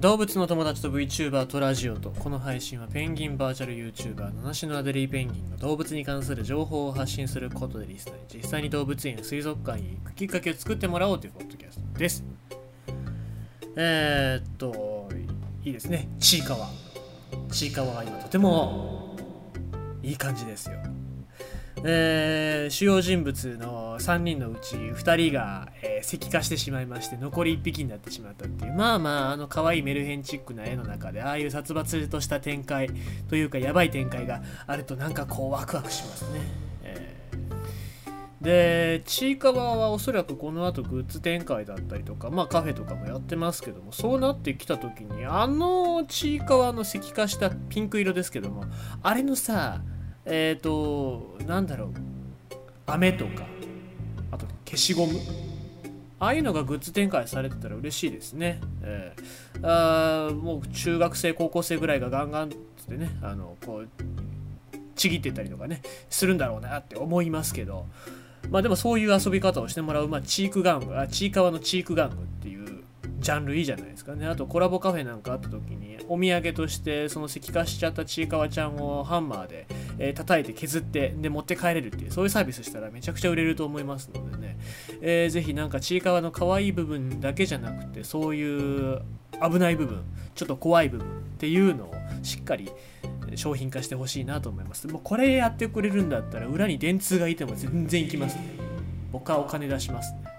動物の友達と VTuber とラジオとこの配信はペンギンバーチャル YouTuber 七種のアデリーペンギンが動物に関する情報を発信することでリスナーに実際に動物園や水族館に行くきっかけを作ってもらおうというポッドキャストです。えー、っといいですね。ちいかわ。ちいかわが今とてもいい感じですよ。えー、主要人物の3人のうち2人が、えー、石化してしまいまして残り1匹になってしまったっていうまあまああの可愛いメルヘンチックな絵の中でああいう殺伐とした展開というかやばい展開があるとなんかこうワクワクしますね、えー、でちいかわはおそらくこの後グッズ展開だったりとかまあカフェとかもやってますけどもそうなってきた時にあのちいかわの石化したピンク色ですけどもあれのさえっ、ー、となんだろう飴とか消しゴム。ああいうのがグッズ展開されてたら嬉しいですね。えー、あもう中学生高校生ぐらいがガンガンってねあのこうちぎってたりとかねするんだろうなって思いますけど。まあでもそういう遊び方をしてもらう、まあ、チーク玩具あチーカワのチーク玩具っていうジャンルいいじゃないですかね。あとコラボカフェなんかあった時にお土産としてその石化しちゃったちいかわちゃんをハンマーでえー、叩いて削ってで持って帰れるっていうそういうサービスしたらめちゃくちゃ売れると思いますのでね、えー、ぜひなんかちいかわの可愛い部分だけじゃなくてそういう危ない部分ちょっと怖い部分っていうのをしっかり商品化してほしいなと思います。もうこれやってくれるんだったら裏に電通がいても全然行きますね。僕はお金出しますね。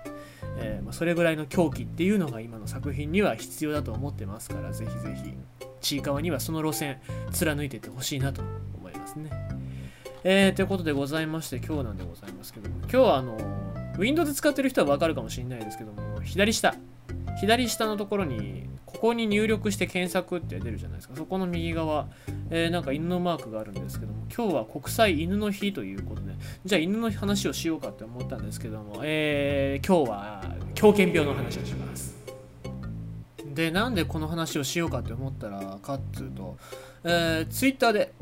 えー、まあ、それぐらいの狂気っていうのが今の作品には必要だと思ってますからぜひぜひちいかわにはその路線貫いていってほしいなと思いますね。えー、ということでございまして今日なんでございますけども今日はあの Windows 使ってる人はわかるかもしれないですけども左下左下のところにここに入力して検索って出るじゃないですか。そこの右側、えー、なんか犬のマークがあるんですけども今日は国際犬の日ということで。じゃあ犬の話をしようかって思ったんですけども、えー、今日は狂犬病の話をします。でなんでこの話をしようかって思ったらかっつうと、えー、ツイッターで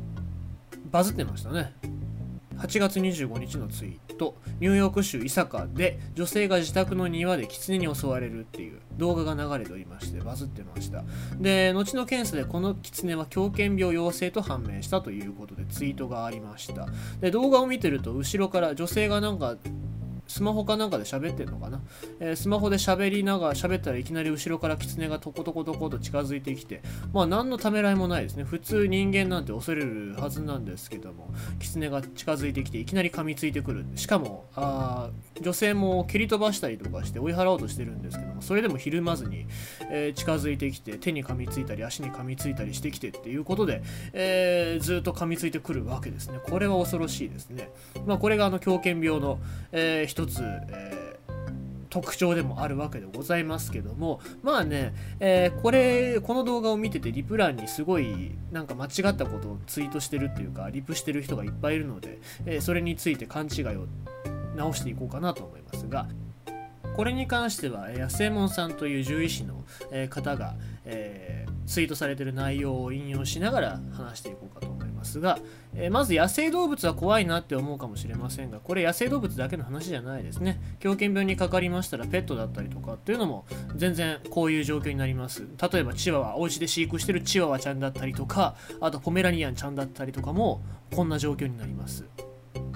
バズってましたね。8月25日のツイート。とニューヨーク州伊坂で女性が自宅の庭で狐に襲われるっていう動画が流れておりましてバズってました。で後の検査でこの狐は狂犬病陽性と判明したということでツイートがありました。で動画を見てると後ろから女性がなんかスマホかなんかで喋ってんのかな、えー、スマホで喋りながら喋ったらいきなり後ろから狐がトコトコトコと近づいてきてまあ何のためらいもないですね。普通人間なんて恐れるはずなんですけども狐が近づいてきていきなり噛みついてくるしかもあ女性も蹴り飛ばしたりとかして追い払おうとしてるんですけどもそれでもひるまずに、えー、近づいてきて手に噛みついたり足に噛みついたりしてきてっていうことで、えー、ずっと噛みついてくるわけですね。これは恐ろしいですね。まあこれがあの狂犬病の、えー、一つ、え、特徴でもあるわけでございますけどもまあね、えー、これこの動画を見ててリプ欄にすごいなんか間違ったことをツイートしてるっていうかリプしてる人がいっぱいいるので、えー、それについて勘違いを直していこうかなと思いますがこれに関しては安右衛門さんという獣医師の方が、えー、ツイートされてる内容を引用しながら話していこうかと思いますが、えー、まず野生動物は怖いなって思うかもしれませんがこれ野生動物だけの話じゃないですね。狂犬病にかかりましたらペットだったりとかっていうのも全然こういう状況になります。例えばチワワお家で飼育してるチワワちゃんだったりとかあとポメラニアンちゃんだったりとかもこんな状況になります。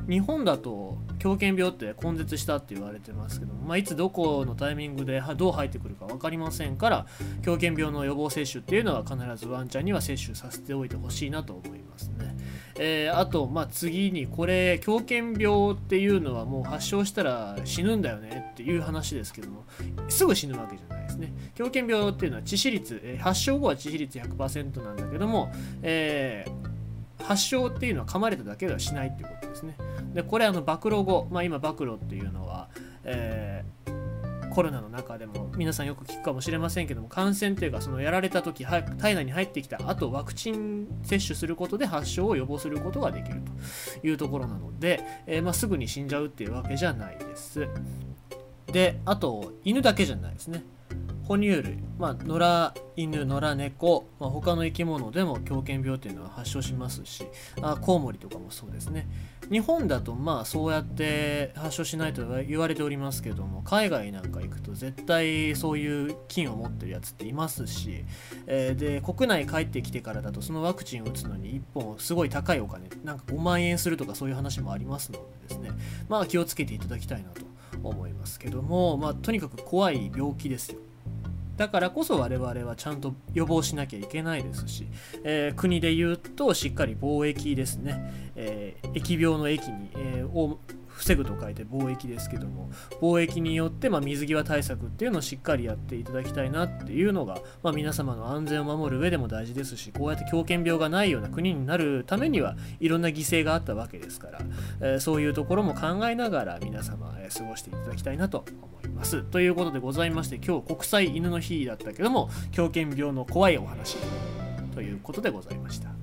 日本だと狂犬病って根絶したって言われてますけど、まあ、いつどこのタイミングでどう入ってくるか分かりませんから狂犬病の予防接種っていうのは必ずワンちゃんには接種させておいてほしいなと思いますね。えー、あと、まあ、次にこれ狂犬病っていうのはもう発症したら死ぬんだよねっていう話ですけどもすぐ死ぬわけじゃないですね狂犬病っていうのは致死率、えー、発症後は致死率100%なんだけども、えー、発症っていうのは噛まれただけではしないっていうことですね。でこれあの暴露後、まあ、今暴露っていうのは、えー、コロナの中でも皆さんよく聞くかもしれませんけども感染というかそのやられた時体内に入ってきた後ワクチン接種することで発症を予防することができるというところなので、えー、まあ、すぐに死んじゃうっていうわけじゃないです。であと犬だけじゃないですね。哺乳類、まあ、野良犬、野良猫、まあ、他の生き物でも狂犬病っていうのは発症しますしあコウモリとかもそうですね。日本だとまあそうやって発症しないと言われておりますけども海外なんか行くと絶対そういう菌を持ってるやつっていますし、えー、で国内帰ってきてからだとそのワクチンを打つのに1本すごい高いお金なんか5万円するとかそういう話もありますのでですね。まあ気をつけていただきたいなと思いますけどもまあとにかく怖い病気ですよ。だからこそ我々はちゃんと予防しなきゃいけないですし、えー、国で言うとしっかり貿易ですね、えー、疫病の疫に、えー、防ぐと書いて貿易ですけども貿易によって、ま、水際対策っていうのをしっかりやっていただきたいなっていうのが、ま、皆様の安全を守る上でも大事ですしこうやって狂犬病がないような国になるためにはいろんな犠牲があったわけですから、え、そういうところも考えながら皆様、え、過ごしていただきたいなと思います。ということでございまして今日国際犬の日だったけども狂犬病の怖いお話ということでございました。